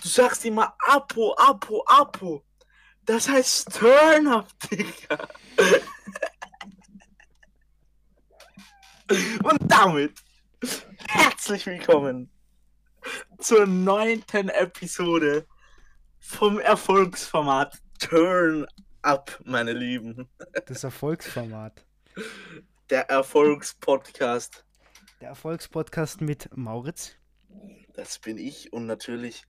Du sagst immer Apo, Apo, Apo. Das heißt Turn up, Digga. Und damit herzlich willkommen zur neunten Episode vom Erfolgsformat Turn Up, meine Lieben. Das Erfolgsformat. Der Erfolgspodcast. Der Erfolgspodcast mit Mauritz. Das bin ich und natürlich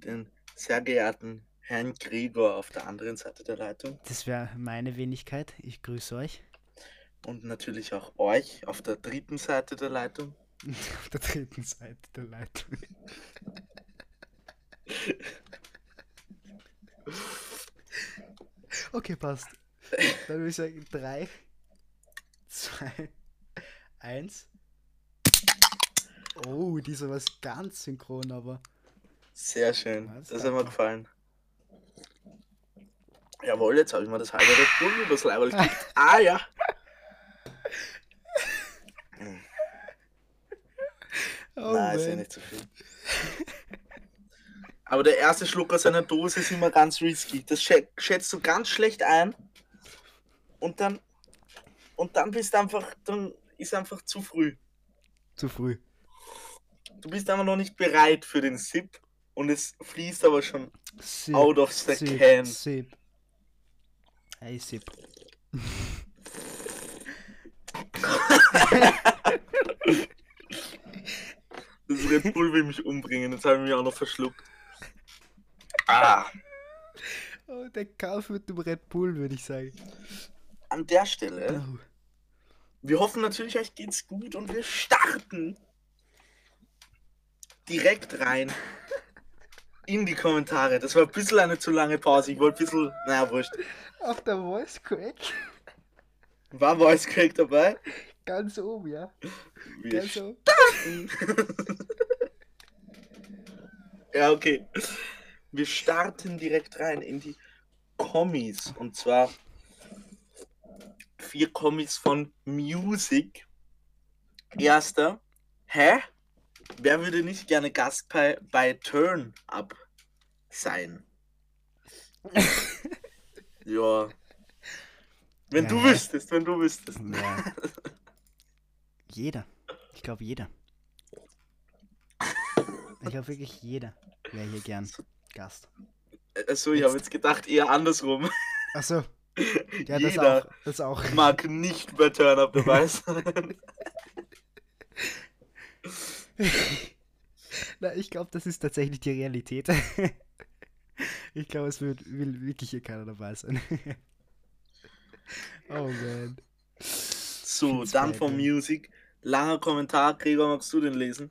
den sehr geehrten Herrn Gregor auf der anderen Seite der Leitung. Das wäre meine Wenigkeit. Ich grüße euch. Und natürlich auch euch auf der dritten Seite der Leitung. auf der dritten Seite der Leitung. okay, passt. Dann würde ich sagen 3, 2, 1. Oh, dieser was ganz synchron, aber. Sehr schön. Was das hat mir gefallen. Jawohl, jetzt habe ich mal das halbe Red Bull übers Leibel Ah ja. Oh, Nein, ist ja nicht zu viel. Aber der erste Schluck aus einer Dose ist immer ganz risky. Das schätzt du ganz schlecht ein. Und dann. Und dann bist einfach. Dann ist einfach zu früh. Zu früh. Du bist aber noch nicht bereit für den Sip und es fließt aber schon sip, out of the sip, can. Sip. Hey, Sip. das Red Bull will mich umbringen, jetzt habe ich mich auch noch verschluckt. Ah. Oh, der Kauf mit dem Red Bull, würde ich sagen. An der Stelle. Oh. Wir hoffen natürlich, euch geht's gut und wir starten direkt rein in die Kommentare. Das war ein bisschen eine zu lange Pause. Ich wollte ein bisschen, naja, wurscht. Auf der Voice Crack. War Voice Crack dabei? Ganz oben, ja. Wir Ganz oben. ja, okay. Wir starten direkt rein in die Kommis. Und zwar vier Kommis von Music. Erster. Hä? Wer würde nicht gerne Gast bei, bei Turn Up sein? ja. Wenn ja, du wüsstest, wenn du wüsstest. Ja. Jeder. Ich glaube jeder. Ich glaube wirklich jeder wäre hier gern Gast. Achso, ich habe jetzt gedacht eher andersrum. Achso. Ja, jeder das auch, das auch. mag nicht bei Turn Up dabei sein. Na, ich glaube, das ist tatsächlich die Realität. ich glaube, es wird, will wirklich hier keiner dabei sein. oh man. So, dann von Music. Langer Kommentar. Gregor, magst du den lesen?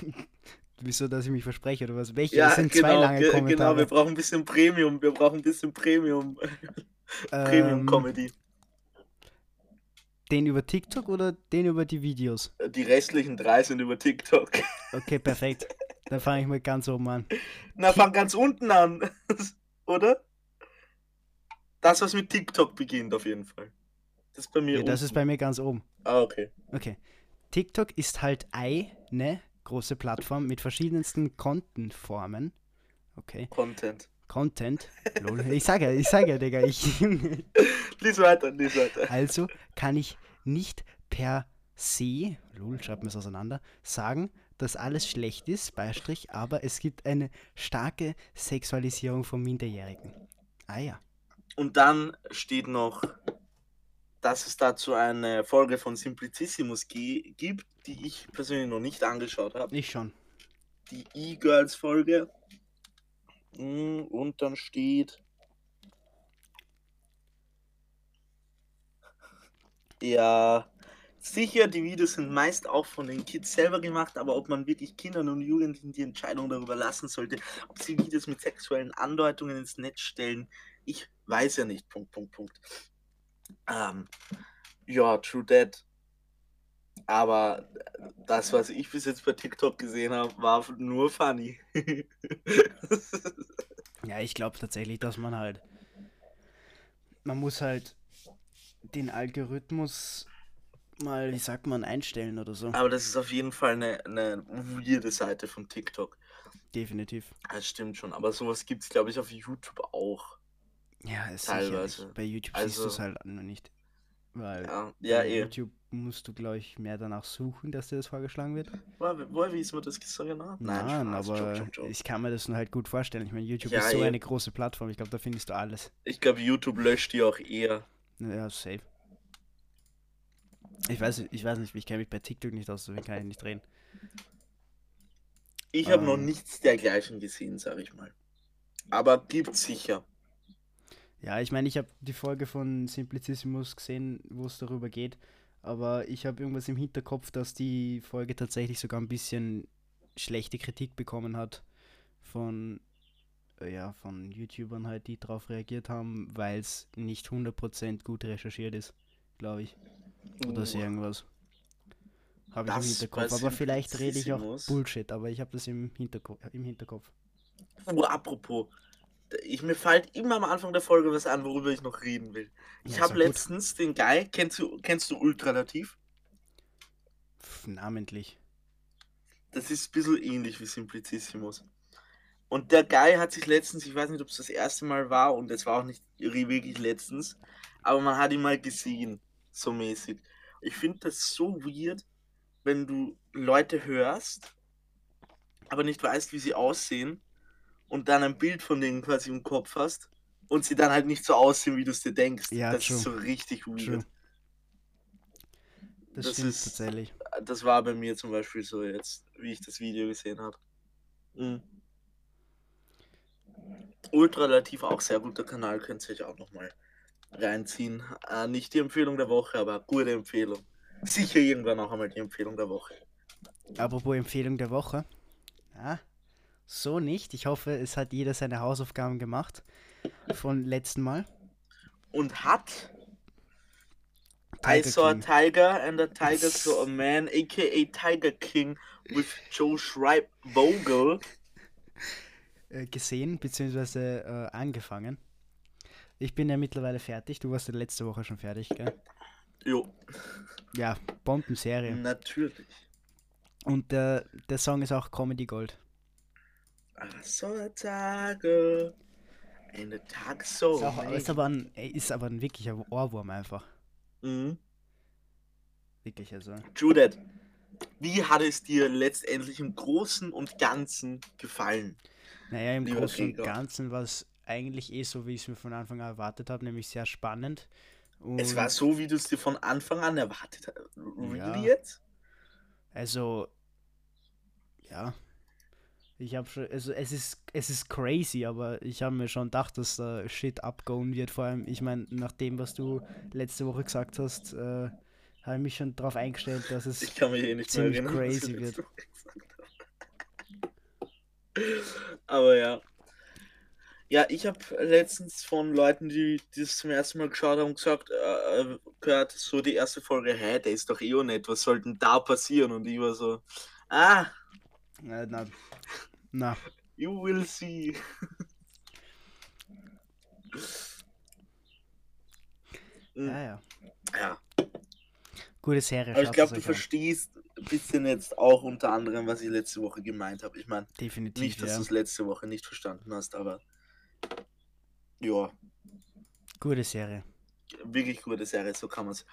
Wieso, dass ich mich verspreche oder was? Welche? Ja, das sind genau, zwei lange Kommentare. Genau, wir brauchen ein bisschen Premium. Wir brauchen ein bisschen Premium. Ähm, Premium-Comedy. Den über TikTok oder den über die Videos? Die restlichen drei sind über TikTok. Okay, perfekt. Dann fange ich mal ganz oben an. Na, fang ganz unten an, oder? Das, was mit TikTok beginnt, auf jeden Fall. Das ist bei mir. Ja, das ist bei mir ganz oben. Ah, okay. Okay. TikTok ist halt eine große Plattform mit verschiedensten Content-Formen. Okay. Content. Content. Lol. Ich sage ja, ich sage ja, Digga, ich. lies weiter, lies weiter. Also kann ich nicht per se, lol, schreibt mir es auseinander, sagen, dass alles schlecht ist, Beistrich, aber es gibt eine starke Sexualisierung von Minderjährigen. Ah ja. Und dann steht noch, dass es dazu eine Folge von Simplicissimus gibt, die ich persönlich noch nicht angeschaut habe. Ich schon. Die E-Girls-Folge. Hm, und dann steht. Ja, sicher, die Videos sind meist auch von den Kids selber gemacht, aber ob man wirklich Kindern und Jugendlichen die Entscheidung darüber lassen sollte, ob sie Videos mit sexuellen Andeutungen ins Netz stellen, ich weiß ja nicht. Punkt, Punkt, Punkt. Ähm, ja, true that. Aber das, was ich bis jetzt bei TikTok gesehen habe, war nur funny. ja, ich glaube tatsächlich, dass man halt. Man muss halt den Algorithmus mal, wie sagt man, einstellen oder so. Aber das ist auf jeden Fall eine, eine weirde Seite von TikTok. Definitiv. Das stimmt schon, aber sowas gibt es, glaube ich, auf YouTube auch. Ja, ist Teilweise. sicherlich. Bei YouTube siehst du es Also- halt nur nicht. Weil Ja, ja bei eh. YouTube musst du, glaube ich, mehr danach suchen, dass dir das vorgeschlagen wird. Woher, woher wissen wir das so genau? Nein, Spaß, aber Joke, Joke, Joke. ich kann mir das nur halt gut vorstellen. Ich meine, YouTube Ja, ist so eh. eine große Plattform. Ich glaube, da findest du alles. Ich glaube, YouTube löscht die auch eher. Ja, safe. Ich weiß, ich weiß nicht, ich kenne mich bei TikTok nicht aus, deswegen kann ich nicht reden. Ich habe noch Ähm. nichts dergleichen gesehen, sage ich mal. Aber gibt's sicher. Ja, ich meine, ich habe die Folge von Simplicissimus gesehen, wo es darüber geht, aber ich habe irgendwas im Hinterkopf, dass die Folge tatsächlich sogar ein bisschen schlechte Kritik bekommen hat von, äh, ja, von YouTubern halt, die darauf reagiert haben, weil es nicht 100% gut recherchiert ist, glaube ich. Oder so irgendwas. Habe ich im Hinterkopf. Aber vielleicht rede ich auch. Bullshit, aber ich habe das im, Hinterko im Hinterkopf. uh, apropos. Ich, mir fällt immer am Anfang der Folge was an, worüber ich noch reden will. Ich Ja, habe ja gut. letztens den Guy, kennst du, kennst du Ultralativ? Namentlich. Das ist ein bisschen ähnlich wie Simplicissimus. Und der Guy hat sich letztens, ich weiß nicht, ob es das erste Mal war und es war auch nicht wirklich letztens, aber man hat ihn mal gesehen, so mäßig. Ich finde das so weird, wenn du Leute hörst, aber nicht weißt, wie sie aussehen und dann ein Bild von denen quasi im Kopf hast und sie dann halt nicht so aussehen, wie du es dir denkst. Ja, das true. ist so richtig weird. True. Das, Das ist- tatsächlich. Das war bei mir zum Beispiel so jetzt, wie ich das Video gesehen habe. Mhm. Ultralativ auch sehr guter Kanal, könnt ihr euch auch nochmal reinziehen. Äh, nicht die Empfehlung der Woche, aber gute Empfehlung. Sicher irgendwann auch einmal die Empfehlung der Woche. Apropos Empfehlung der Woche. Ja, so nicht. Ich hoffe, es hat jeder seine Hausaufgaben gemacht. Von letzten Mal. Und hat Tiger I saw a King. tiger and a tiger saw a man, aka Tiger King with Joe Schreib Vogel. äh, gesehen, beziehungsweise äh, angefangen. Ich bin ja mittlerweile fertig. Du warst ja letzte Woche schon fertig, gell? Jo, Ja, Bombenserie. natürlich. Und der, der Song ist auch Comedy Gold. Tiger and a tiger saw ist, auch, aber ein, äh, ist aber ein wirklicher Ohrwurm einfach. Mhm. Wirklich, also. Judith, wie hat es dir letztendlich im Großen und Ganzen gefallen? Naja, im Großen und. Ganzen war es eigentlich eh so, wie ich es mir von Anfang an erwartet habe, nämlich sehr spannend. Und Es war so, wie du es dir von Anfang an erwartet hast. Really Ja. jetzt? Also, ja. Ich habe schon, also es ist, es ist crazy, aber ich habe mir schon gedacht, dass da Shit abgehen wird. Vor allem, ich meine, nach dem, was du letzte Woche gesagt hast, äh, habe ich mich schon darauf eingestellt, dass es. Ich kann mich eh nicht ziemlich erinnern, crazy wird. Aber ja. Ja, ich habe letztens von Leuten, die das zum ersten Mal geschaut haben, gesagt, äh, gehört, so die erste Folge, hä, der ist doch eh auch nicht, was soll denn da passieren? Und ich war so, ah, Äh, na, na, you will see. Mhm. ja, ja. Ja, Gute Serie. aber ich glaube, du euch an. verstehst ein bisschen jetzt auch unter anderem, was ich letzte Woche gemeint habe. Ich meine, Definitiv, nicht, dass ja. du es letzte Woche nicht verstanden hast, aber ja, Gute Serie. wirklich gute Serie, so kann man es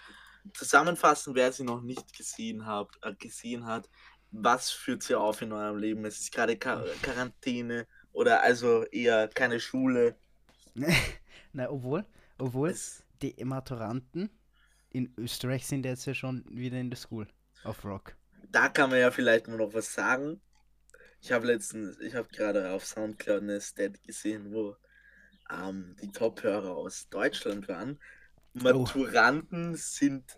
zusammenfassen, wer sie noch nicht gesehen, hat, äh, gesehen hat. Was führt sie auf in eurem Leben? Es ist gerade Quar Quarantäne oder also eher keine Schule. Na, obwohl, obwohl, Es, die Maturanten in Österreich sind jetzt ja schon wieder in der School auf Rock. da kann man ja vielleicht mal noch was sagen. Ich habe letztens, ich habe gerade auf Soundcloud eine Stat gesehen, wo ähm, die Top-Hörer aus Deutschland waren. Maturanten sind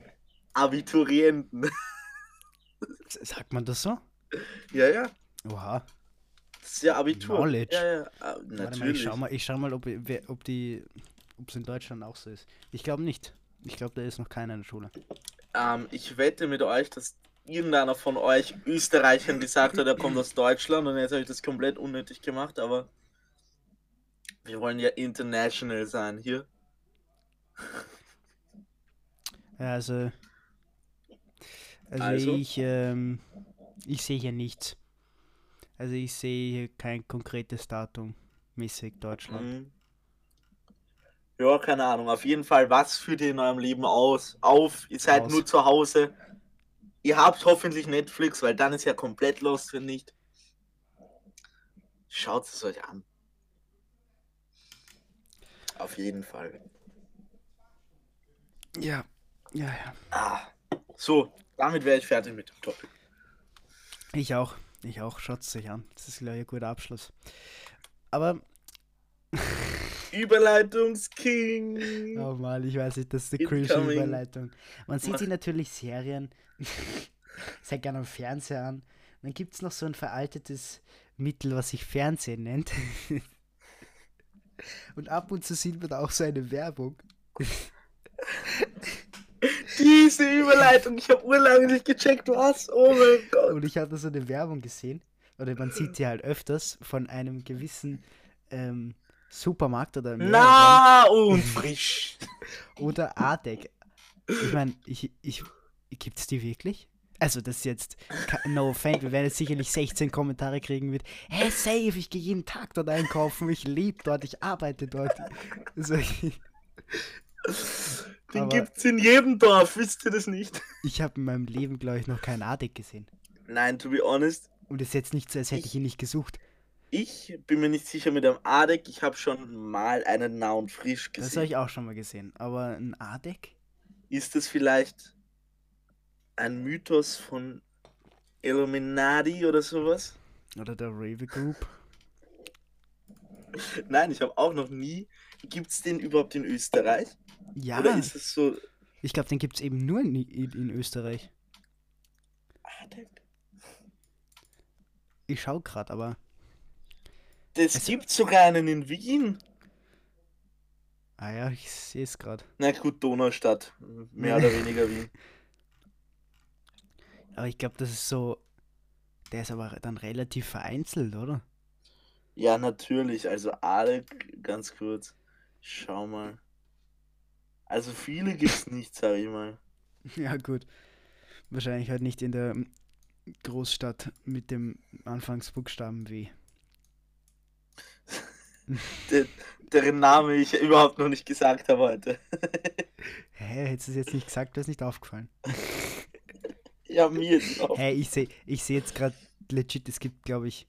Abiturienten. Sagt man das so? ja, ja. Oha. Das ist ja Abitur. Knowledge. Ja, ja, äh, Warte mal, ich natürlich. schau mal, ich schau mal ob, ob die, ob es in Deutschland auch so ist. Ich glaube nicht. Ich glaube, da ist noch keiner in der Schule. Ähm, ich wette mit euch, dass irgendeiner von euch Österreichern gesagt hat, er kommt aus Deutschland und jetzt habe ich das komplett unnötig gemacht, aber wir wollen ja international sein hier. Ja, also, also, Also? ich, ähm, ich sehe hier nichts. Also ich sehe hier kein konkretes Datum mäßig Deutschland. Mhm. Ja, keine Ahnung. Auf jeden Fall, was führt ihr in eurem Leben aus? Auf, ihr seid Aus. nur zu Hause. Ihr habt hoffentlich Netflix, weil dann ist ja komplett lost, wenn nicht. Schaut es euch an. Auf jeden Fall. Ja, ja, ja. Ah, so, damit wäre ich fertig mit dem Topic. Ich auch. Ich auch. Schaut es euch an. Das ist, glaube ich, ein guter Abschluss. Aber, Überleitungsking. oh Mann, ich weiß nicht, das ist eine Incoming. cringe Überleitung. Man sieht Mach. sich natürlich Serien sehr gerne am Fernseher an. Dann gibt es noch so ein veraltetes Mittel, was sich Fernsehen nennt. Und ab und zu sieht man da auch so eine Werbung. Diese Überleitung, ich habe urlange nicht gecheckt, was? Oh mein Gott. Und ich hatte so eine Werbung gesehen, oder man sieht sie halt öfters von einem gewissen ähm, Supermarkt oder Na und frisch. oder Adek. Ich meine, ich, ich, gibt's die wirklich? Also das ist jetzt, no offense, wir werden jetzt sicherlich 16 Kommentare kriegen mit, hey, safe, ich gehe jeden Tag dort einkaufen, ich lebe dort, ich arbeite dort. Also, ich Den Aber- gibt's in jedem Dorf, wisst ihr das nicht? ich habe in meinem Leben, glaube ich, noch keinen Adek gesehen. Nein, to be honest, Und es ist jetzt nicht so, als hätte ich Ich- ihn nicht gesucht. Ich bin mir nicht sicher mit einem Adek. Ich habe schon mal einen nah und frisch Das habe gesehen. ich auch schon mal gesehen. Aber ein Adek? Ist das vielleicht ein Mythos von Illuminati oder sowas? Oder der Raven Group? Nein, ich habe auch noch nie. Gibt's den überhaupt in Österreich? Ja, Oder ist es so. ich glaube, den gibt es eben nur in, in, in Österreich. Adek? Ich schaue gerade, aber. Das Also- gibt sogar einen in Wien. Ah ja, ich sehe es gerade. Na gut, Donaustadt. Mehr oder weniger Wien. Aber ich glaube, das ist so. Der ist aber dann relativ vereinzelt, oder? Ja, natürlich. Also Adek, ganz kurz. Schau mal. Also viele gibt's nicht, sag ich mal. Ja, gut. Wahrscheinlich halt nicht in der Großstadt mit dem Anfangsbuchstaben W. Der, deren Name ich überhaupt noch nicht gesagt habe heute. Hä, hättest du es jetzt nicht gesagt, wäre es nicht aufgefallen. Ja, mir ist auch. Hä, ich sehe ich seh jetzt gerade legit, es gibt, glaube ich.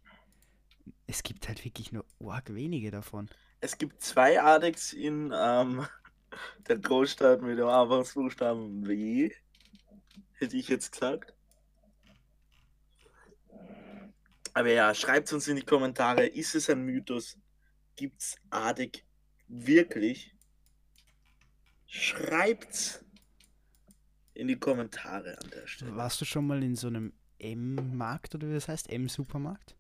Es gibt halt wirklich nur arg wenige davon. Es gibt zwei Adeks in ähm, der Großstadt mit dem Anfangsbuchstaben W. Hätte ich jetzt gesagt. Aber ja, schreibt uns in die Kommentare, ist es ein Mythos? Gibt's Adek wirklich? Schreibt's in die Kommentare an der Stelle. Warst du schon mal in so einem M-Markt oder wie das heißt? M-Supermarkt?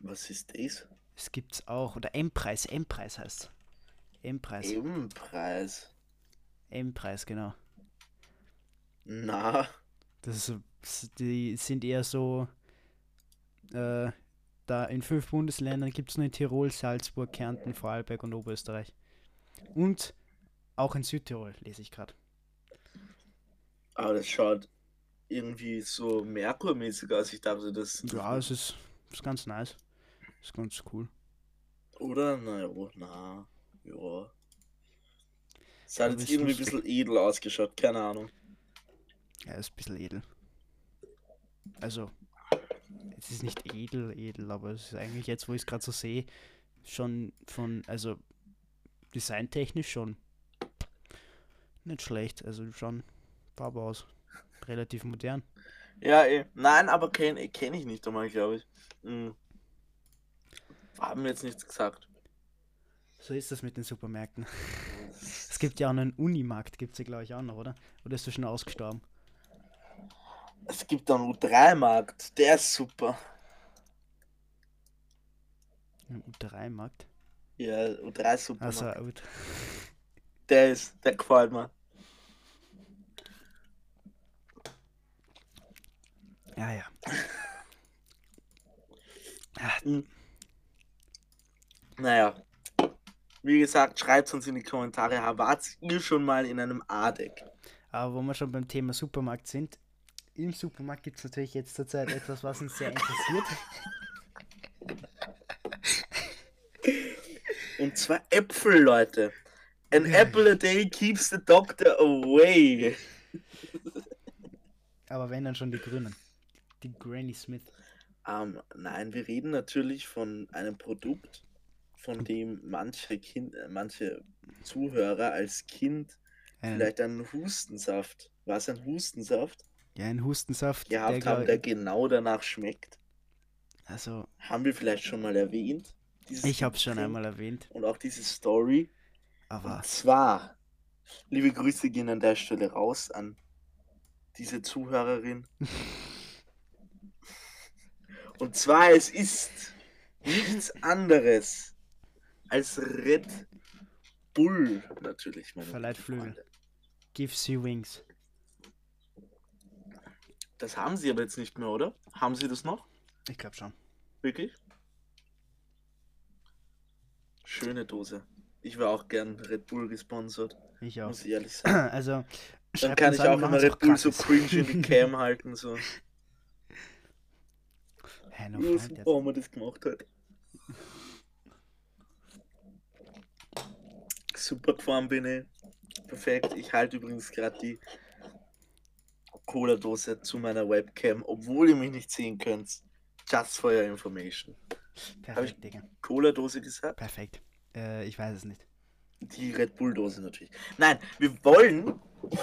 Was ist das? Es gibt's auch. Oder M-Preis, M-Preis heißt M-Preis. Ebenpreis. M-Preis, genau. Na, Das ist, die sind eher so, äh, da in fünf Bundesländern gibt es nur in Tirol, Salzburg, Kärnten, Vorarlberg und Oberösterreich. Und auch in Südtirol, lese ich gerade. aber das schaut irgendwie so Merkur-mäßig aus. Ich dachte, das. Ja, es ist, ist ganz nice. Ist ganz cool. Oder? Na ja, na. Ja. Es hat jetzt irgendwie ein bisschen edel ausgeschaut, keine Ahnung. Ja, ist ein bisschen edel. Also, es ist nicht edel, edel, aber es ist eigentlich jetzt, wo ich es gerade so sehe, schon von, also designtechnisch schon nicht schlecht. Also schon Farbe aus. Relativ modern. Ja, eh. Nein, aber kenne kenn ich nicht einmal, glaube ich. Hm. Haben jetzt nichts gesagt. So ist das mit den Supermärkten. Es gibt ja auch einen Unimarkt, gibt es ja glaube ich auch noch, oder? Oder ist das schon ausgestorben? Es gibt einen U3-Markt, der ist super. Ein U3-Markt? Ja, U3 super. Also. Der ist, der gefällt mir. Ja, ja. Ah, Naja. Wie gesagt, schreibt uns in die Kommentare, wart ihr schon mal in einem ADEC? Aber wo wir schon beim Thema Supermarkt sind, im Supermarkt gibt es natürlich jetzt zurzeit etwas, was uns sehr interessiert. Und zwar Äpfel, Leute. An apple a day keeps the doctor away. Aber wenn dann schon die Grünen. Die Granny Smith. Um, nein, wir reden natürlich von einem Produkt, von dem manche, kind, äh, manche Zuhörer als Kind ja. vielleicht einen Hustensaft. was ein Hustensaft? Ja, ein Hustensaft. gehabt der, haben, der genau danach schmeckt. also, Haben wir vielleicht schon mal erwähnt. ich hab's schon Ding einmal erwähnt, Und auch diese Story. aber Und zwar, liebe Grüße gehen an der Stelle raus an diese Zuhörerin. Und zwar, es ist nichts anderes als Red Bull, natürlich. Meine Verleiht Flügel. Gives you wings. Das haben sie aber jetzt nicht mehr, oder? Haben sie das noch? Ich glaube schon. Wirklich? Schöne Dose. Ich wäre auch gern Red Bull gesponsert, Ich auch. muss ich ehrlich sagen. Also, Dann kann ich auch immer Red Bull so cringe in die Cam halten, so. Hey, no super jetzt. haben wir das gemacht hat. Super gefahren bin ich. Perfekt. Ich halte übrigens gerade die Cola-Dose zu meiner Webcam, obwohl ihr mich nicht sehen könnt. Just for your information. Perfekt, Digga. Cola-Dose gesagt? Perfekt. Äh, ich weiß es nicht. Die Red Bull-Dose natürlich. Nein, wir wollen,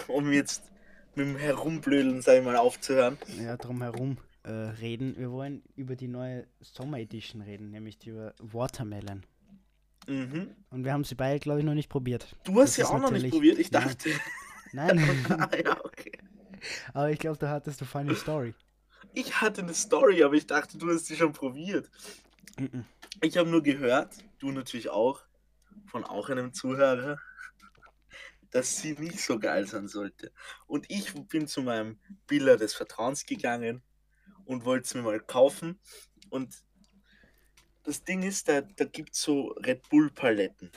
um jetzt mit dem Herumblödeln, sag ich mal, aufzuhören. Ja, drumherum äh, reden. Wir wollen über die neue Sommer Edition reden, nämlich die über Watermelon. Mhm. Und wir haben sie beide, glaube ich, noch nicht probiert. Du hast Das ist auch noch nicht probiert. Ich Nein. dachte. Nein, ah, ja, okay. Aber ich glaube, da hattest du funny Story. Ich hatte eine Story, aber ich dachte, du hast sie schon probiert. Mhm. Ich habe nur gehört, du natürlich auch, von auch einem Zuhörer, dass sie nicht so geil sein sollte. Und ich bin zu meinem Biller des Vertrauens gegangen und wollte es mir mal kaufen. Und das Ding ist, da, da gibt es so Red Bull Paletten.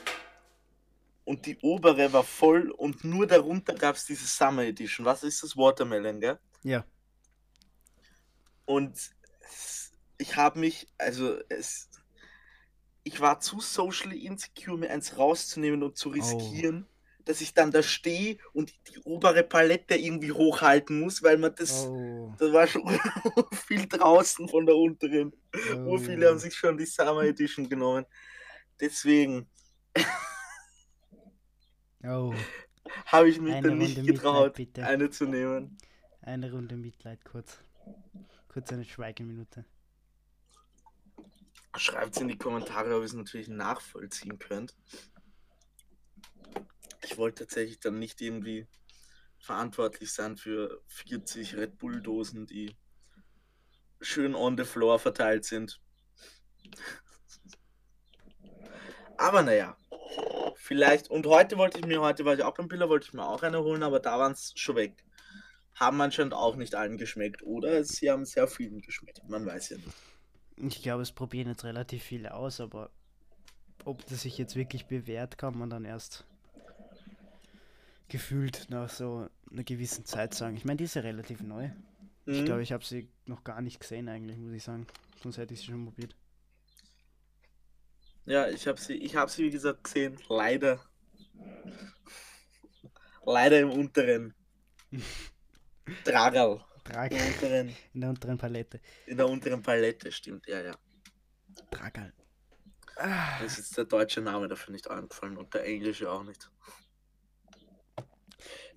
Und die obere war voll und nur darunter gab es diese Summer Edition. Was ist das? Watermelon, gell? Ja, Und ich habe mich, also es, ich war zu socially insecure, mir eins rauszunehmen und zu riskieren, dass ich dann da stehe und die obere Palette irgendwie hochhalten muss, weil man das, oh, das war schon viel draußen von der unteren. oh. Ur viele haben sich schon die Summer Edition genommen. Deswegen Oh, habe ich mich Eine dann nicht Runde Mitleid, getraut, bitte. eine zu nehmen. eine Runde Mitleid kurz. Kurz eine Schweigeminute. Schreibt es in die Kommentare, ob ihr es natürlich nachvollziehen könnt. Ich wollte tatsächlich dann nicht irgendwie verantwortlich sein für 40 Red Bull-Dosen, die schön on the floor verteilt sind. Aber naja, vielleicht. Und heute wollte ich mir, heute war ich auch beim Biller, wollte ich mir auch eine holen, aber da waren es schon weg. Haben anscheinend auch nicht allen geschmeckt, oder? Sie haben sehr vielen geschmeckt. Man weiß ja nicht. Ich glaube, es probieren jetzt relativ viele aus, aber ob das sich jetzt wirklich bewährt, kann man dann erst gefühlt nach so einer gewissen Zeit sagen. Ich meine, die ist ja relativ neu. Ich Mhm. glaube, ich habe sie noch gar nicht gesehen eigentlich, muss ich sagen. Sonst hätte ich sie schon probiert. Ja, ich habe sie, ich habe sie wie gesagt gesehen. Leider. Leider im unteren Tragerl. Trag Im unteren, in der unteren Palette. in der unteren Palette, stimmt. Ja, ja. Tragal. Mir ist jetzt der deutsche Name dafür nicht eingefallen und der englische auch nicht.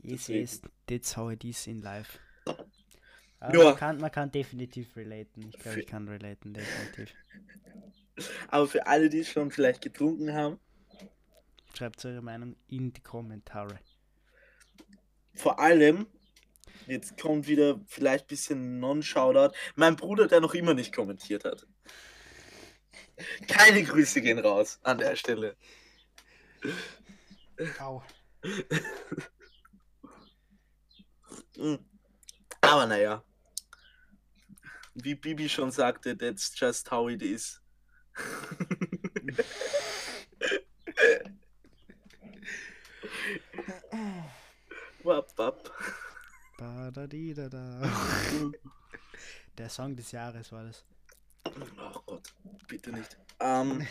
Yes, yes, that's how it is in life. Ja. man, kann, man kann definitiv relaten. Ich glaube, ich kann relaten, definitiv. Aber für alle, die es schon vielleicht getrunken haben, Schreibt eure Meinung in die Kommentare. vor allem, jetzt kommt wieder vielleicht ein bisschen Non-Shoutout, mein Bruder, der noch immer nicht kommentiert hat. Keine Grüße gehen raus an der Stelle. Au. Mm. Aber naja. Wie Bibi schon sagte, that's just how it is. Wap, wap. Ba-da-di-da-da. Der Song des Jahres war das. Oh Gott, bitte nicht. Ähm,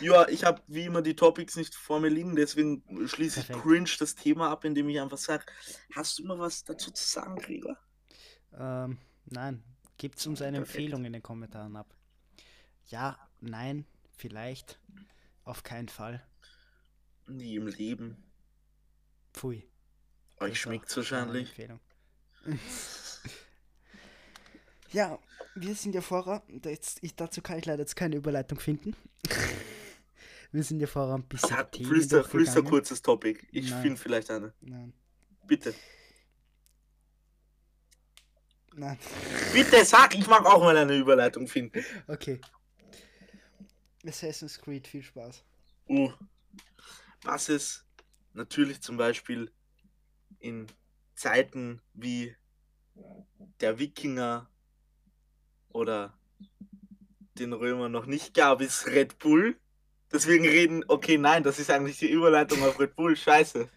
Ja, ich habe wie immer die Topics nicht vor mir liegen, deswegen schließe ich Perfekt. cringe das Thema ab, indem ich einfach sage, hast du mal was dazu zu sagen, Gregor? Ähm, nein, gibt's uns eine Perfekt. Empfehlung in den Kommentaren ab. Ja, nein, vielleicht, auf keinen Fall. Nie im Leben. Pfui. Euch eine wahrscheinlich. Empfehlung. ja, wir sind ja vorher, jetzt, ich, dazu kann ich leider jetzt keine Überleitung finden. wir sind ja vorher ein bisschen Themen flüster, flüster kurzes Topic. Ich finde vielleicht eine. Nein, Bitte. nein, Bitte sag, ich mag auch mal eine Überleitung finden. okay. Assassin's Creed, viel Spaß. Uh. Was es natürlich zum Beispiel in Zeiten wie der Wikinger oder den Römer noch nicht gab, ist Red Bull. Deswegen reden, okay, nein, das ist eigentlich die Überleitung auf Red Bull, scheiße.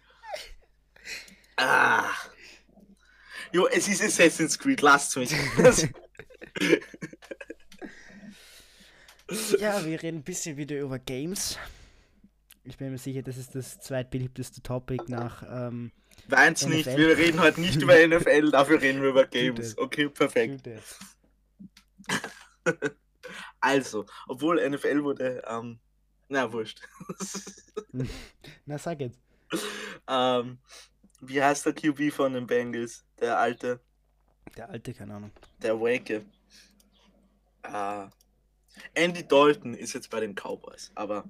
Ah. Jo, es ist Assassin's Creed, lasst mich. Ja, wir reden ein bisschen wieder über Games. Ich bin mir sicher, das ist das zweitbeliebteste Topic nach. Ähm, Weint's nicht, wir reden heute nicht über NFL, dafür reden wir über Games. Okay, perfekt. Also, obwohl NFL wurde, ähm, na wurscht. Na, sag jetzt. ähm, wie heißt der QB von den Bengals? Der alte, Der alte, keine Ahnung. der Wake. Äh, Andy Dalton ist jetzt bei den Cowboys, aber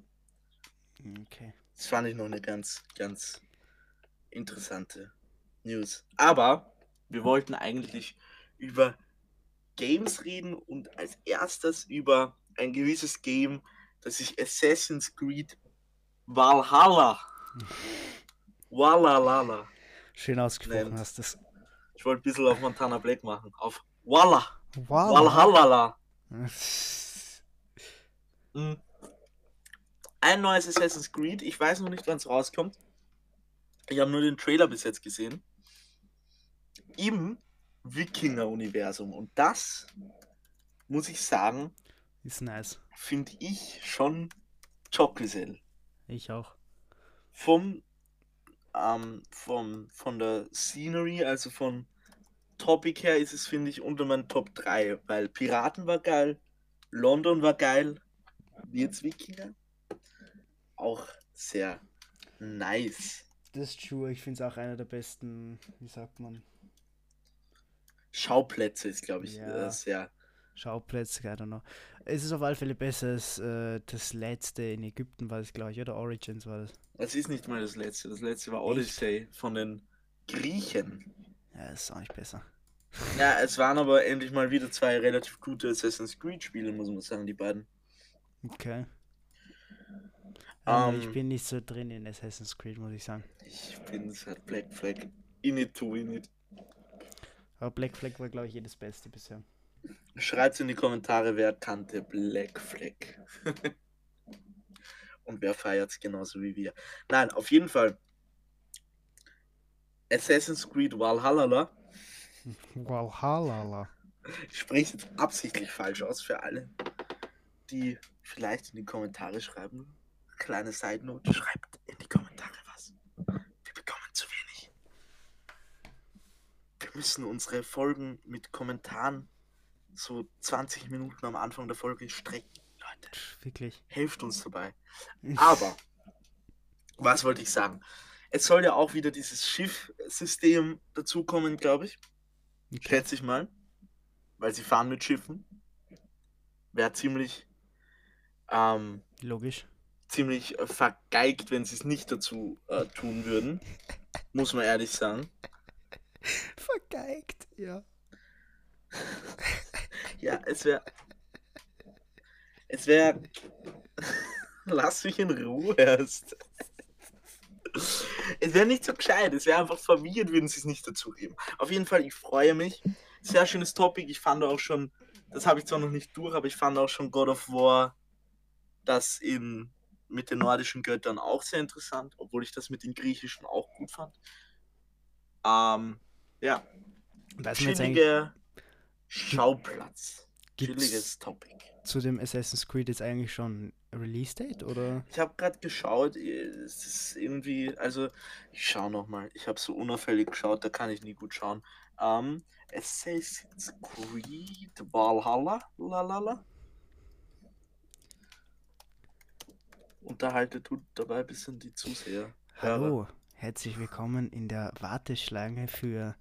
Okay. das fand ich noch eine ganz, ganz interessante News. Aber wir wollten eigentlich über Games reden und als erstes über ein gewisses Game, das sich Assassin's Creed Valhalla. Wallalala. Schön ausgesprochen Nennt. hast du es. Ich wollte ein bisschen auf Montana Black machen. Auf Walla. Wow. Valhalla. Mhm. Ein neues Assassin's Creed. Ich weiß noch nicht, wann es rauskommt. Ich habe nur den Trailer bis jetzt gesehen. Im Wikinger-Universum. Und das, muss ich sagen, Ist nice. finde ich schon Chockgesell. Ich auch. Vom, ähm, vom, von der Scenery, also von Topic her, ist es, finde ich, unter meinen Top 3. Weil Piraten war geil, London war geil, jetzt Wikinger. Auch sehr nice. Das ist true. Ich finde es auch einer der besten, wie sagt man, Schauplätze ist, glaube ich, Ja. äh, sehr. Schauplätze, I don't know. Es ist auf alle Fälle besser als äh, das letzte in Ägypten war das, glaube ich, oder Origins war das. Das ist nicht mal das letzte. Das letzte war Odyssey von den Griechen. Ja, ist auch nicht besser. Ja, es waren aber endlich mal wieder zwei relativ gute Assassin's Creed-Spiele, muss man sagen, die beiden. Okay. Ähm, ich Ähm. bin nicht so drin in Assassin's Creed, muss ich sagen. Ich bin es halt Black Flag. In it to win it. Aber Black Flag war, glaube ich, jedes Beste bisher. Schreibt in die Kommentare, wer kannte Black Flag. Und wer feiert es genauso wie wir. Nein, auf jeden Fall. Assassin's Creed Valhalla. Valhalla. Ich spreche es jetzt absichtlich falsch aus für alle, die vielleicht in die Kommentare schreiben. Kleine Side Note, schreibt in die Kommentare was. Wir bekommen zu wenig. Wir müssen unsere Folgen mit Kommentaren so 20 Minuten am Anfang der Folge strecken. Leute, Wirklich. helft uns dabei. Aber, was wollte ich sagen? Es soll ja auch wieder dieses Schiffsystem dazukommen, glaube ich. Okay. Schätze ich mal. Weil sie fahren mit Schiffen. Wäre ziemlich, ähm, Logisch. ziemlich äh, vergeigt, wenn sie es nicht dazu äh, tun würden. Muss man ehrlich sagen. Vergeigt, ja. Ja, es wäre. Es wäre. Lass mich in Ruhe erst. Es wäre nicht so gescheit, es wäre einfach verwirrt, würden sie es nicht dazugeben. Auf jeden Fall, ich freue mich. Sehr schönes Topic. Ich fand auch schon, das habe ich zwar noch nicht durch, aber ich fand auch schon God of War, das in, mit den nordischen Göttern auch sehr interessant, obwohl ich das mit den griechischen auch gut fand. Ähm, ja, eigentlich, chilliger Schauplatz. Chilliges Topic. zu dem Assassin's Creed jetzt eigentlich schon Release Date oder? Ich habe gerade geschaut, es ist irgendwie, also ich schaue nochmal. Ich habe so unauffällig geschaut, da kann ich nie gut schauen. Ähm, Assassin's Creed Valhalla, lalala. Unterhalte tut dabei ein bisschen die Zuseher. Hallo, herzlich willkommen in der Warteschlange für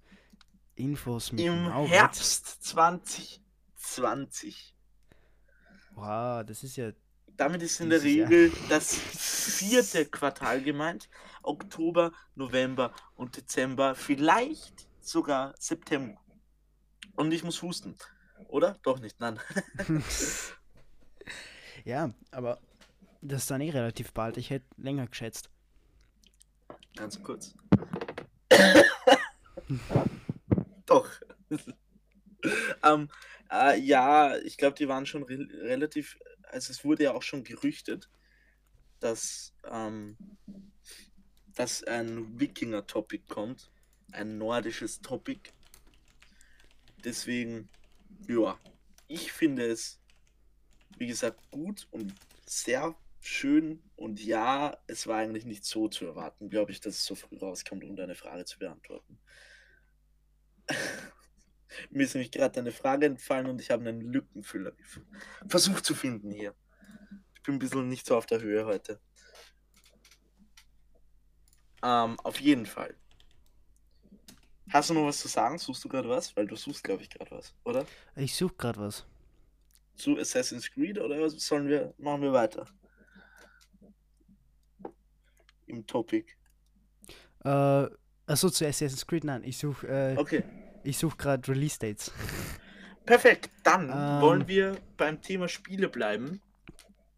Infos mit Im Mauritz. Herbst 2020. Wow, das ist ja Damit ist in der. Regel das vierte Quartal gemeint. Oktober, November und Dezember, vielleicht sogar September. Und ich muss husten. Oder? Doch nicht, nein. Ja, aber das ist dann eh relativ bald. Ich hätte länger geschätzt. Ganz kurz. Doch. ähm, äh, ja, ich glaube, die waren schon re relativ. Also, es wurde ja auch schon gerüchtet, dass, ähm, dass ein Wikinger-Topic kommt. Ein nordisches Topic. Deswegen, ja, ich finde es, wie gesagt, gut und sehr schön. Und ja, es war eigentlich nicht so zu erwarten, glaube ich, dass es so früh rauskommt, um deine Frage zu beantworten. Mir ist nämlich gerade eine Frage entfallen und ich habe einen Lückenfüller versucht zu finden hier. Ich bin ein bisschen nicht so auf der Höhe heute. Ähm, auf jeden Fall. Hast du noch was zu sagen? Suchst du gerade was? Weil du suchst, glaube ich, gerade was, oder? Ich suche gerade was. Zu Assassin's Creed oder sollen wir, machen wir weiter? Im Topic. Äh, achso, zu Assassin's Creed, nein, ich suche äh, Okay, ich such gerade Release Dates. perfekt. Dann Ähm. wollen wir beim Thema Spiele bleiben.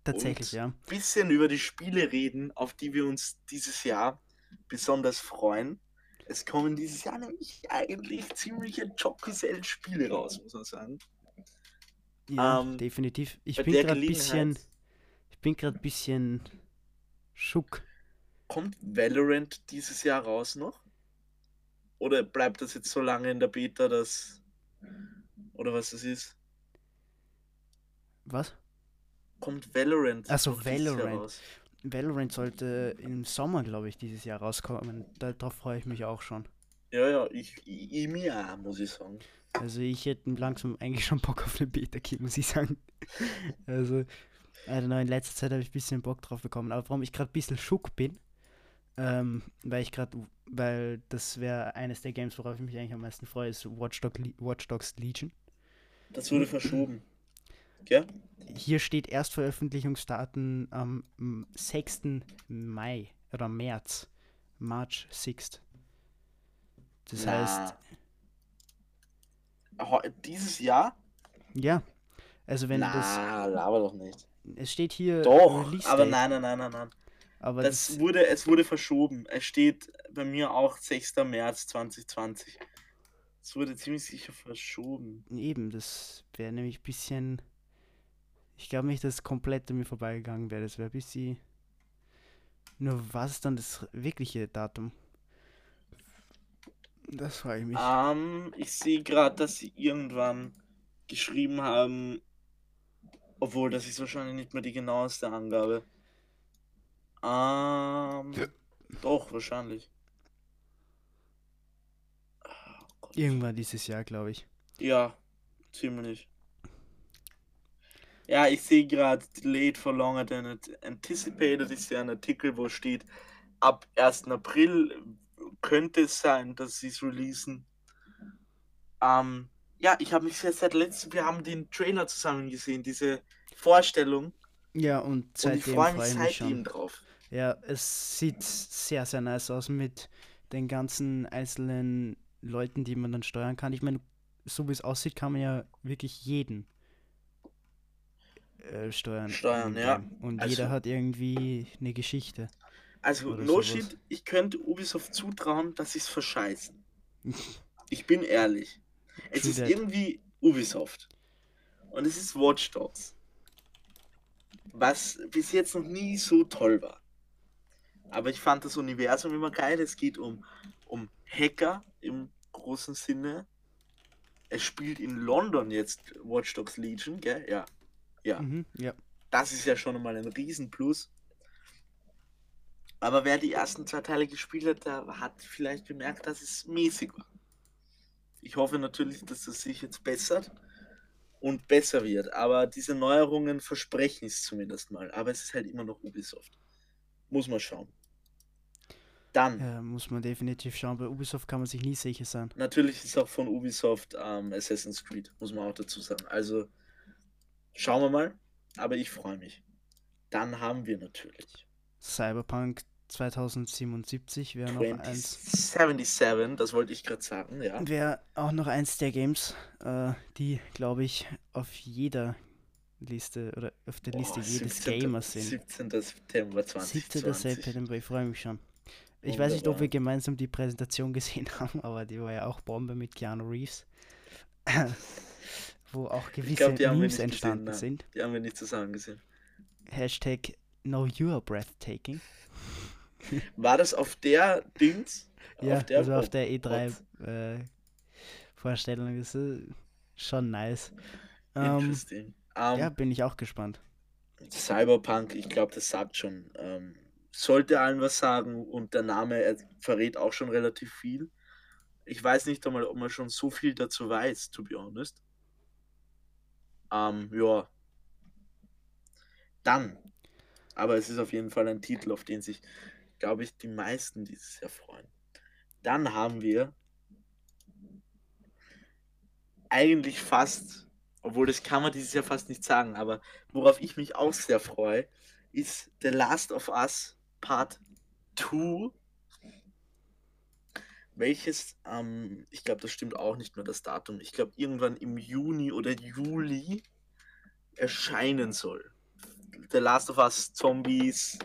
Tatsächlich, ja. bisschen über die Spiele reden, auf die wir uns dieses Jahr besonders freuen. Es kommen dieses Jahr nämlich eigentlich ziemliche Jobgesell-Spiele raus, muss man sagen. Ja, Ähm, definitiv. Ich bin gerade ein bisschen, ich bin gerade ein bisschen schuck. Kommt Valorant dieses Jahr raus noch? Oder bleibt das jetzt so lange in der Beta, dass. Oder was das ist? Was? Kommt Valorant. Ach so, noch dieses Jahr Valorant. raus? Valorant sollte im Sommer, glaube ich, dieses Jahr rauskommen. Darauf freue ich mich auch schon. Ja, ja, ich, ich, ich mir auch, muss ich sagen. Also ich hätte langsam eigentlich schon Bock auf eine Beta Key, muss ich sagen. Also, I don't know, in letzter Zeit habe ich ein bisschen Bock drauf bekommen. Aber warum ich gerade ein bisschen schuck bin, ähm, weil ich gerade, weil das wäre eines der Games, worauf ich mich eigentlich am meisten freue, ist Watch, Dog, Watch Dogs Legion. Das wurde verschoben. Gell? Hier steht Erstveröffentlichungsdaten am mm, 6. Mai oder März. March 6. Das heißt, Na. Heu- Dieses Jahr? ja. Also wenn du das. Na, laber doch nicht. Es steht hier. Doch, aber nein, nein, nein, nein, nein. Aber Das das, wurde, es wurde verschoben. Es steht bei mir auch 6. März 2020. Es wurde ziemlich sicher verschoben. Eben, das wäre nämlich ein bisschen. Ich glaube nicht, dass es komplett an mir vorbeigegangen wäre. Das wäre ein bisschen. Nur was ist dann das wirkliche Datum? Das frage ich mich. Ähm, ich sehe gerade, dass sie irgendwann geschrieben haben, obwohl das ist wahrscheinlich nicht mehr die genaueste Angabe. Ähm, doch, wahrscheinlich. Oh Gott. Irgendwann dieses Jahr, glaube ich. Ja, ziemlich. Ja, ich sehe gerade, delayed for longer than it anticipated ist ja ein Artikel, wo steht, ab 1. April könnte es sein, dass sie es releasen. Ähm, ja, ich habe mich jetzt seit letztem, wir haben den Trailer zusammen gesehen, diese Vorstellung, Ja, und und ich seitdem freue mich ich mich seitdem schon. drauf. Ja, es sieht sehr, sehr nice aus mit den ganzen einzelnen Leuten, die man dann steuern kann. Ich meine, so wie es aussieht, kann man ja wirklich jeden äh, steuern. Steuern, ja. Und Also- jeder hat irgendwie eine Geschichte. Also, no sowas. shit, ich könnte Ubisoft zutrauen, dass sie es verscheißen. Ich bin ehrlich. Es True ist that. irgendwie Ubisoft. Und es ist Watch Dogs. Was bis jetzt noch nie so toll war. Aber ich fand das Universum immer geil. Es geht um, um Hacker im großen Sinne. Es spielt in London jetzt Watch Dogs Legion, gell? Ja. Ja. Mhm, ja. Das ist ja schon mal ein Riesenplus. Aber wer die ersten zwei Teile gespielt hat, der hat vielleicht bemerkt, dass es mäßig war. Ich hoffe natürlich, dass es sich jetzt bessert und besser wird. Aber diese Neuerungen versprechen es zumindest mal. Aber es ist halt immer noch Ubisoft. Muss man schauen. Dann. Ja, muss man definitiv schauen. Bei Ubisoft kann man sich nie sicher sein. Natürlich ist auch von Ubisoft ähm, Assassin's Creed, muss man auch dazu sagen. Also schauen wir mal. Aber ich freue mich. Dann haben wir natürlich Cyberpunk 2077 wäre noch eins. 77, das wollte ich gerade sagen, ja. Wäre auch noch eins der Games, äh, die, glaube ich, auf jeder Liste oder auf der Liste oh, jedes 17. Gamers sind. 17. September 2020. 17. September, ich freue mich schon. Ich weiß nicht, ob wir gemeinsam die Präsentation gesehen haben, aber die war ja auch Bombe mit Keanu Reeves. wo auch gewisse glaub, Memes entstanden gesehen, sind. Die haben wir nicht zusammen gesehen. Hashtag No You Are Breathtaking. War das auf der Dings? Ja, auf der, also auf der E3-Vorstellung. Äh, das ist schon nice. Ähm, Interesting. Um, ja, bin ich auch gespannt. Cyberpunk, ich glaube, das sagt schon. Ähm, sollte allen was sagen und der Name verrät auch schon relativ viel. Ich weiß nicht einmal, ob man schon so viel dazu weiß, to be honest. Ähm, ja. Dann. Aber es ist auf jeden Fall ein Titel, auf den sich glaube ich, die meisten dieses Jahr freuen. Dann haben wir eigentlich fast, obwohl das kann man dieses Jahr fast nicht sagen, aber worauf ich mich auch sehr freue, ist The Last of Us Part 2, welches, ähm, ich glaube, das stimmt auch nicht mehr das Datum, ich glaube, irgendwann im Juni oder Juli erscheinen soll. The Last of Us Zombies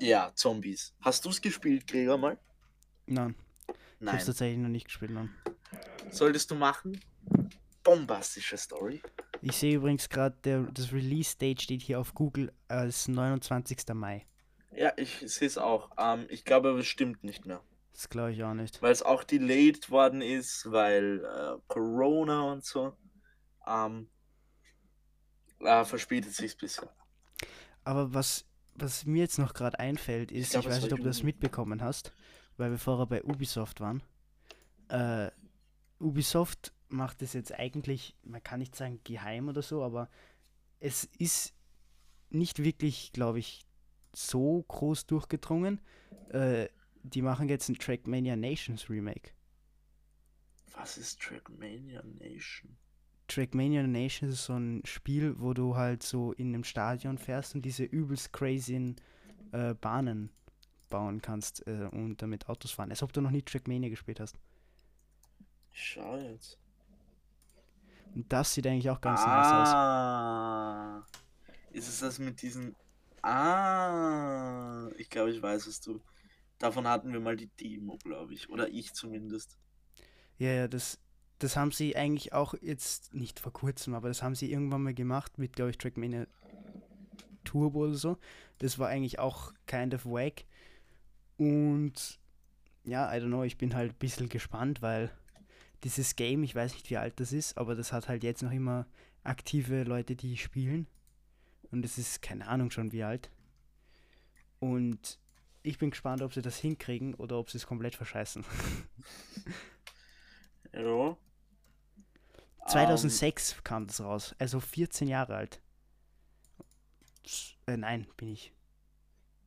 ja, Zombies. Hast du es gespielt, Gregor, mal? Nein. Nein. Ich habe tatsächlich noch nicht gespielt, nein. Solltest du machen? Bombastische Story. Ich sehe übrigens gerade, das Release-Date steht hier auf Google als 29. Mai. Ja, ich sehe es auch. Ähm, ich glaube, aber es stimmt nicht mehr. Das glaube ich auch nicht. Weil es auch delayed worden ist, weil äh, Corona und so. Ähm, äh, verspätet sich ein bisschen. Aber was was mir jetzt noch gerade einfällt, ist, ich, glaub, ich weiß nicht, ob du das mitbekommen hast, weil wir vorher bei Ubisoft waren. Äh, Ubisoft macht es jetzt eigentlich, man kann nicht sagen geheim oder so, aber es ist nicht wirklich, glaube ich, so groß durchgedrungen. Äh, die machen jetzt ein Trackmania Nations Remake. Was ist Trackmania Nation? Trackmania Nation ist so ein Spiel, wo du halt so in einem Stadion fährst und diese übelst crazy äh, Bahnen bauen kannst äh, und damit Autos fahren. Als ob du noch nie Trackmania gespielt hast. Schau jetzt. Und das sieht eigentlich auch ganz ah, nice aus. Ist es das mit diesen. Ah, ich glaube, ich weiß es du. Davon hatten wir mal die Demo, glaube ich. Oder ich zumindest. Ja, ja, das das haben sie eigentlich auch jetzt, nicht vor kurzem, aber das haben sie irgendwann mal gemacht mit, glaube ich, Trackmania Turbo oder so. Das war eigentlich auch kind of wack. Und ja, I don't know, ich bin halt ein bisschen gespannt, weil dieses Game, ich weiß nicht, wie alt das ist, aber das hat halt jetzt noch immer aktive Leute, die spielen. Und es ist keine Ahnung schon wie alt. Und ich bin gespannt, ob sie das hinkriegen oder ob sie es komplett verscheißen. Ja. 2006 um, kam das raus, also 14 Jahre alt. Äh, nein, bin ich.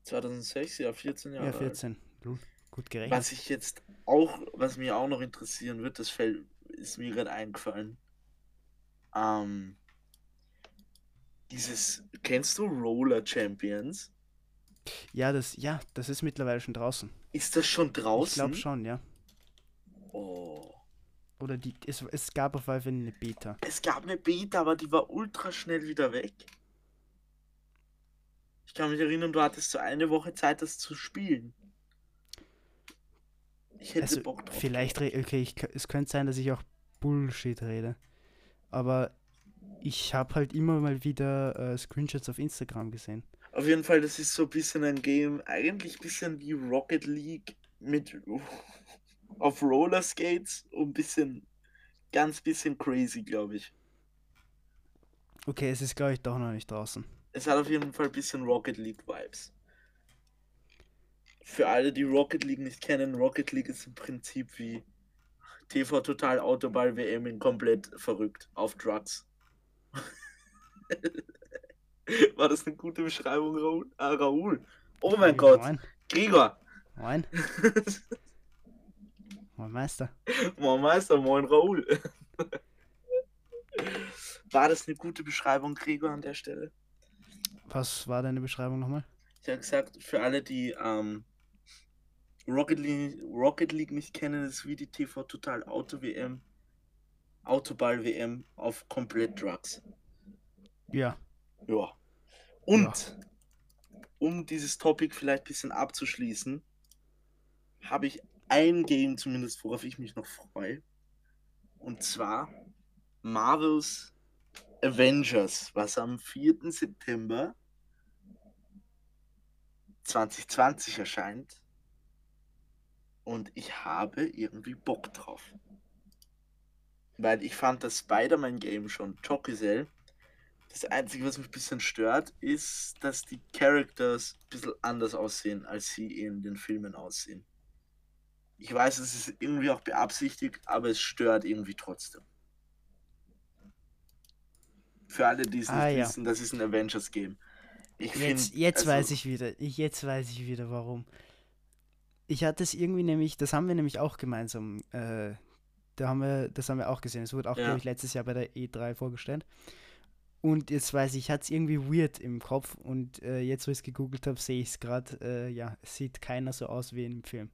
2006, ja, 14 Jahre alt. Ja, 14. Alt. Gut gerechnet. Was ich jetzt auch, was mir auch noch interessieren wird, das fällt, ist mir gerade eingefallen. Ähm, dieses, kennst du Roller Champions? Ja, das, ja, das ist mittlerweile schon draußen. Ist das schon draußen? Ich glaube schon, ja. Oh. Oder die, es, es gab auf jeden Fall eine Beta. Es gab eine Beta, aber die war ultra schnell wieder weg. Ich kann mich erinnern, du hattest so eine Woche Zeit, das zu spielen. Ich hätte also, Bock drauf. Vielleicht, okay, ich, es könnte sein, dass ich auch Bullshit rede. Aber ich habe halt immer mal wieder äh, Screenshots auf Instagram gesehen. Auf jeden Fall, das ist so ein bisschen ein Game, eigentlich ein bisschen wie Rocket League mit auf Rollerskates und ein bisschen, ganz bisschen crazy, glaube ich. Okay, es ist, glaube ich, doch noch nicht draußen. Es hat auf jeden Fall ein bisschen Rocket League Vibes. Für alle, die Rocket League nicht kennen, Rocket League ist im Prinzip wie TV Total Autoball WM in komplett verrückt auf Drugs. War das eine gute Beschreibung, Raoul? Ah, Raoul. Oh mein Gott. Moin. Gregor. Moin. Moin, Meister. moin Meister, moin Raoul. War das eine gute Beschreibung, Gregor, an der Stelle? Was war deine Beschreibung nochmal? Ich habe gesagt, für alle, die ähm, Rocket, League, Rocket League nicht kennen, ist wie die TV Total Auto WM, Autoball WM auf komplett Drugs. Ja. Ja. Und um dieses Topic vielleicht ein bisschen abzuschließen, habe ich ein Game zumindest, worauf ich mich noch freue. Und zwar Marvels Avengers, was am 4. September 2020 erscheint. Und ich habe irgendwie Bock drauf. Weil ich fand das Spider-Man-Game schon Chockesell. Das Einzige, was mich ein bisschen stört, ist, dass die Characters ein bisschen anders aussehen, als sie in den Filmen aussehen. Ich weiß, es ist irgendwie auch beabsichtigt, aber es stört irgendwie trotzdem. Für alle, die es nicht Ah, ja. wissen, das ist ein Avengers-Game. Ich Jetzt, find, jetzt also, weiß ich wieder. Ich, jetzt weiß ich wieder, warum. Ich hatte es irgendwie nämlich, das haben wir nämlich auch gemeinsam, äh, da haben wir, das haben wir auch gesehen. Es wurde auch, Ja. glaube ich, letztes Jahr bei der E3 vorgestellt. Und jetzt weiß ich, ich hatte es irgendwie weird im Kopf und äh, jetzt, wo ich es gegoogelt habe, sehe ich es gerade. Äh, ja, es sieht keiner so aus wie im Film.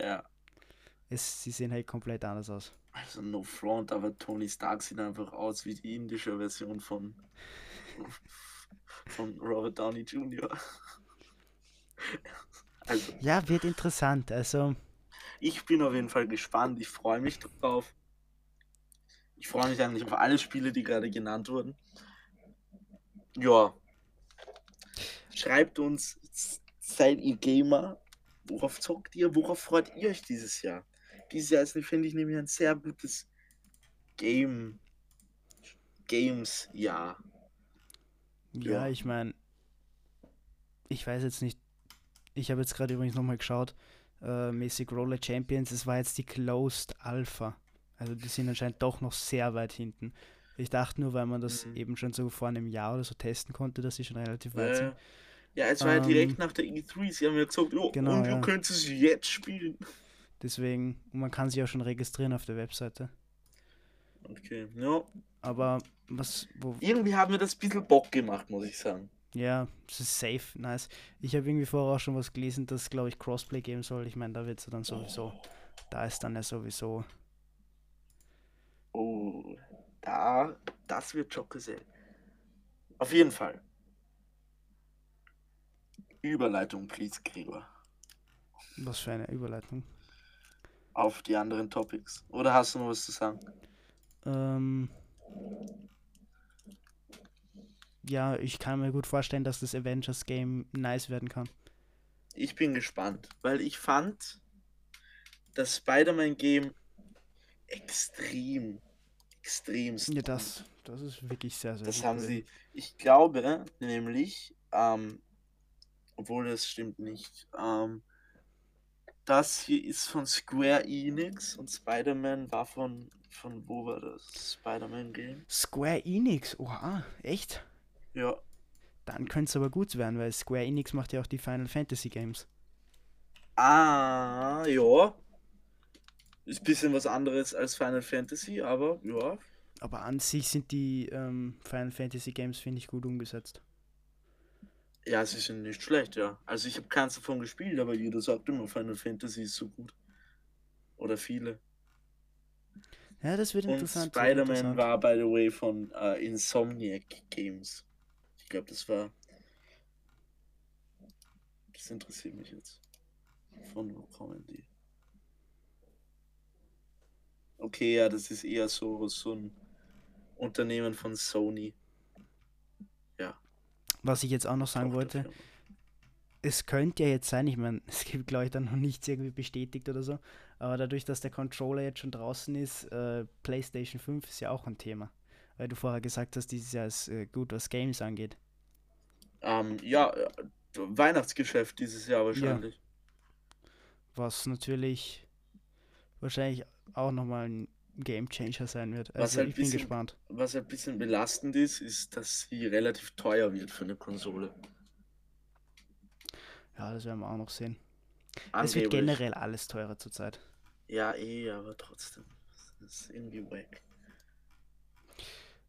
Ja, Es, sie sehen halt komplett anders aus. also no front, aber Tony Stark sieht einfach aus wie die indische Version von, von Robert Downey Jr. Also, Ja, wird interessant. Also, ich bin auf jeden Fall gespannt. Ich freue mich drauf. Ich freue mich eigentlich auf alle Spiele, die gerade genannt wurden. Ja. Schreibt uns, seid ihr Gamer? Worauf zockt ihr? Worauf freut ihr euch dieses Jahr? Dieses Jahr ist, finde ich, nämlich ein sehr gutes Game. Games-Jahr. ja, Ja. ich meine, ich weiß jetzt nicht. Ich habe jetzt gerade übrigens nochmal geschaut. Äh, Mäßig Roller Champions, es war jetzt die Closed Alpha. Also die sind anscheinend doch noch sehr weit hinten. Ich dachte nur, weil man das Mhm. eben schon so vor einem Jahr oder so testen konnte, dass sie schon relativ weit Äh, sind. ja, es war ja direkt Ähm, nach der E3. Sie haben ja gesagt, oh, genau, und ja. du könntest es jetzt spielen. Deswegen, man kann sich auch schon registrieren auf der Webseite. Okay, ja. Aber was, wo, Irgendwie hat mir das ein bisschen Bock gemacht, muss ich sagen. Ja, es ist safe, nice. Ich habe irgendwie vorher auch schon was gelesen, dass, glaube ich, Crossplay geben soll. Ich meine, da wird es dann sowieso, da ist dann ja sowieso Oh, da, das wird schon gesehen. Auf jeden Fall. Überleitung, please, Gregor. was für eine Überleitung. Auf die anderen Topics. Oder hast du noch was zu sagen? Ähm, ja, ich kann mir gut vorstellen, dass das Avengers Game nice werden kann. Ich bin gespannt, weil ich fand das Spider-Man-Game extrem, extrem Ja, das, das ist wirklich sehr, sehr Das haben sie. Ich glaube nämlich, ähm, obwohl das stimmt nicht, ähm, das hier ist von Square Enix und Spider-Man war von, von wo war das? Spider-Man-Game? Square Enix, oha, echt? Ja, Dann könnte es aber gut werden, weil Square Enix macht ja auch die Final Fantasy Games. Ah, ja. Ist ein bisschen was anderes als Final Fantasy, aber ja. Aber an sich sind die ähm, Final Fantasy Games, finde ich, gut umgesetzt. Ja, sie sind nicht schlecht, ja. Also ich habe keins davon gespielt, aber jeder sagt immer, Final Fantasy ist so gut. Oder viele. Ja, das wird Und interessant. Spider-Man war, by the way, von äh, Insomniac Games. Glaube, das war. Das interessiert mich jetzt. Von wo kommen die? Okay, ja, das ist eher so, so ein Unternehmen von Sony. Was ich jetzt auch noch sagen wollte, Tochterfirma. es könnte ja jetzt sein, ich meine, es gibt, glaube ich, dann noch nichts irgendwie bestätigt oder so, aber dadurch, dass der Controller jetzt schon draußen ist, äh, PlayStation 5 ist ja auch ein Thema. Weil du vorher gesagt hast, dieses Jahr ist äh, gut, was Games angeht. Ähm, ja, äh, Weihnachtsgeschäft dieses Jahr wahrscheinlich. Was natürlich wahrscheinlich auch nochmal ein Game Changer sein wird. Was Also halt ich bin bisschen- gespannt. Was ein bisschen belastend ist, ist, dass sie relativ teuer wird für eine Konsole. Ja, das werden wir auch noch sehen. Es wird Angeblich. generell alles teurer zurzeit. Ja, eh, aber trotzdem. Das ist irgendwie wack.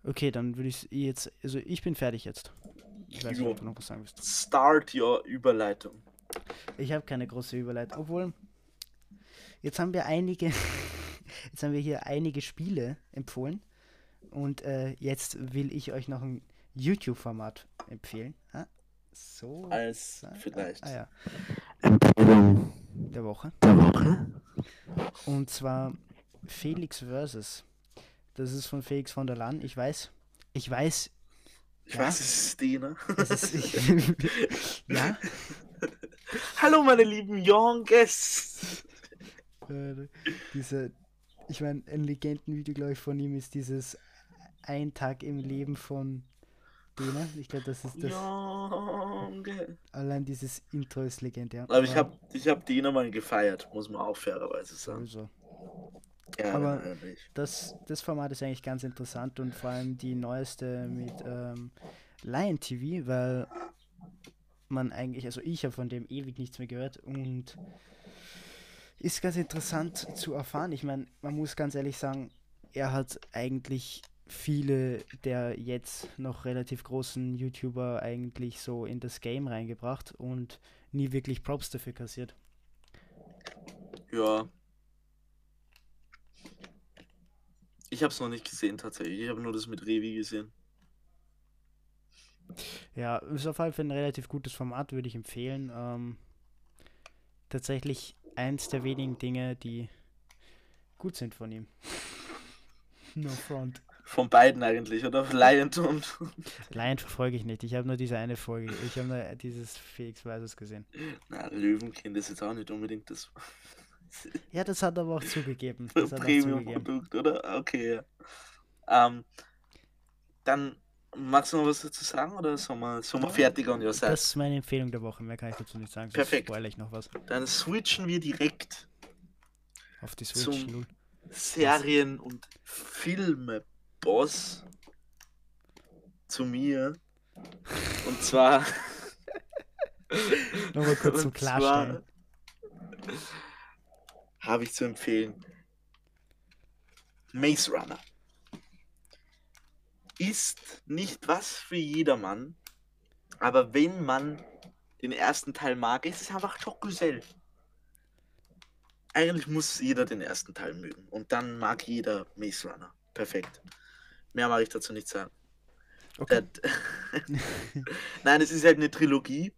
Okay, dann würde ich jetzt, also ich bin fertig jetzt. Ich weiß nicht, ob du noch was sagen willst. Start your Überleitung. Ich habe keine große Überleitung, obwohl jetzt haben wir einige, jetzt haben wir hier einige Spiele empfohlen und äh, jetzt will ich euch noch ein YouTube-Format empfehlen. Ah, so. Als Ah, vielleicht. Ah, ja, Empfehlung der Woche. der Woche. Und zwar Felix Versus. Das ist von Felix von der Lan. Ich weiß, ich weiß, Ich Ja. weiß, es ist die, ne? ist, ich, ja, Hallo, meine lieben Guests. Äh, diese, ich meine, ein Legendenvideo, glaube ich, von ihm ist dieses Ein Tag im Leben von Dena. Ich glaube, das ist das. Guests. Allein dieses Intro ist legendär. Aber ich habe ich hab den mal gefeiert, muss man auch fairerweise sagen. sowieso. Ja, aber-. Das, das Format ist eigentlich ganz interessant und vor allem die neueste mit ähm, Lion TV, weil man eigentlich, also ich habe von dem ewig nichts mehr gehört und ist ganz interessant zu erfahren. Ich meine, man muss ganz ehrlich sagen, er hat eigentlich viele der jetzt noch relativ großen YouTuber eigentlich so in das Game reingebracht und nie wirklich Props dafür kassiert. Ja. Ich habe es noch nicht gesehen tatsächlich. Ich habe nur das mit Revi gesehen. Ja, ist auf jeden Fall ein relativ gutes Format, würde ich empfehlen. Ähm, tatsächlich eins der wenigen Dinge, die gut sind von ihm. no front. Von beiden eigentlich, oder? Lion und. Lion verfolge ich nicht. Ich habe nur diese eine Folge. Ich habe nur dieses Felix Versus gesehen. Na, Löwenkind ist jetzt auch nicht unbedingt das Ja, das hat er aber auch zugegeben. Das. Premium-Produkt, oder? Okay, ja. Ähm, dann magst du noch was dazu sagen oder sollen wir, sollen wir fertig on your side? Das ist meine Empfehlung der Woche. Mehr kann ich dazu nicht sagen. Perfekt. spoilere ich noch was. Dann switchen wir direkt Auf die Switch. Zum-. Serien- und Filme-Boss zu mir. Und zwar. Nochmal kurz zum Klarstellen. zwar Habe ich zu empfehlen. Maze Runner. Ist nicht was für jedermann, aber wenn man den ersten Teil mag, ist es einfach Schockgesell. Eigentlich muss jeder den ersten Teil mögen und dann mag jeder Maze Runner. Perfekt. Mehr mag ich dazu nicht sagen. Okay. Nein, es ist halt eine Trilogie.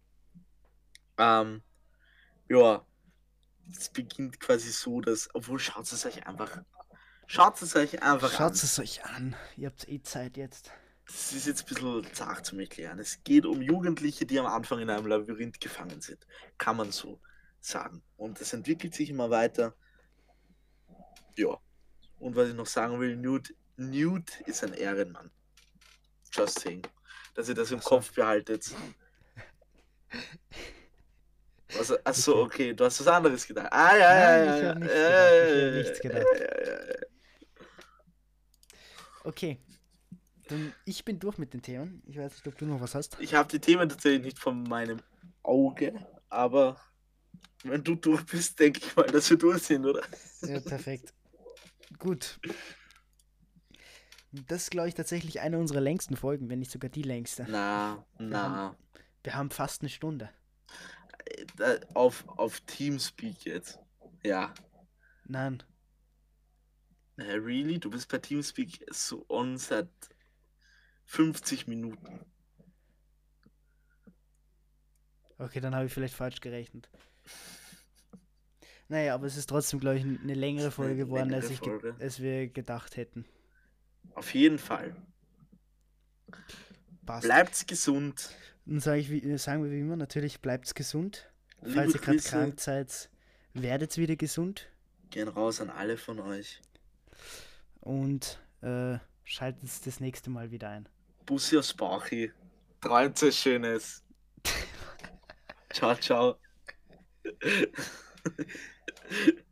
Ähm, ja, es beginnt quasi so, dass, obwohl schaut es euch einfach, schaut es euch einfach Schaut an. es euch an. Ihr habt eh Zeit jetzt. Das ist jetzt ein bisschen zart zu erklären. Es geht um Jugendliche, die am Anfang in einem Labyrinth gefangen sind. Kann man so sagen. Und es entwickelt sich immer weiter. Ja. Und was ich noch sagen will, Newt, Newt ist ein Ehrenmann. Just saying. Dass ihr das im. Kopf behaltet. Also, achso, okay, du hast was anderes gedacht. Ah, ja, Nein, ja. ich hab ja, nichts gedacht, ich hab nichts gedacht. Okay. Dann ich bin durch mit den Themen. Ich weiß nicht, ob du noch was hast. Ich habe die Themen tatsächlich nicht von meinem Auge, aber wenn du durch bist, denke ich mal, dass wir durch sind, oder? Ja, perfekt. Gut. Das ist, glaube ich, tatsächlich eine unserer längsten Folgen, wenn nicht sogar die längste. Na, na. Wir haben fast eine Stunde. Äh, Auf, auf Teamspeak jetzt. Ja. Nein. Really? Du bist bei Teamspeak so on seit 50 Minuten. Okay, dann habe ich vielleicht falsch gerechnet. Naja, aber es ist trotzdem, glaube ich, eine längere Folge geworden, als, längere ich ge- Folge. als wir gedacht hätten. Auf jeden Fall. Passt. Bleibt's gesund. Dann sage ich, wie, sagen wir wie immer, natürlich bleibt's gesund. Liebe Falls ihr gerade krank seid, werdet wieder gesund. gehen raus an alle von euch. Und äh, Schaltet das nächste Mal wieder ein. Bussi aus Bauchi. Träumt so Schönes. ciao, ciao.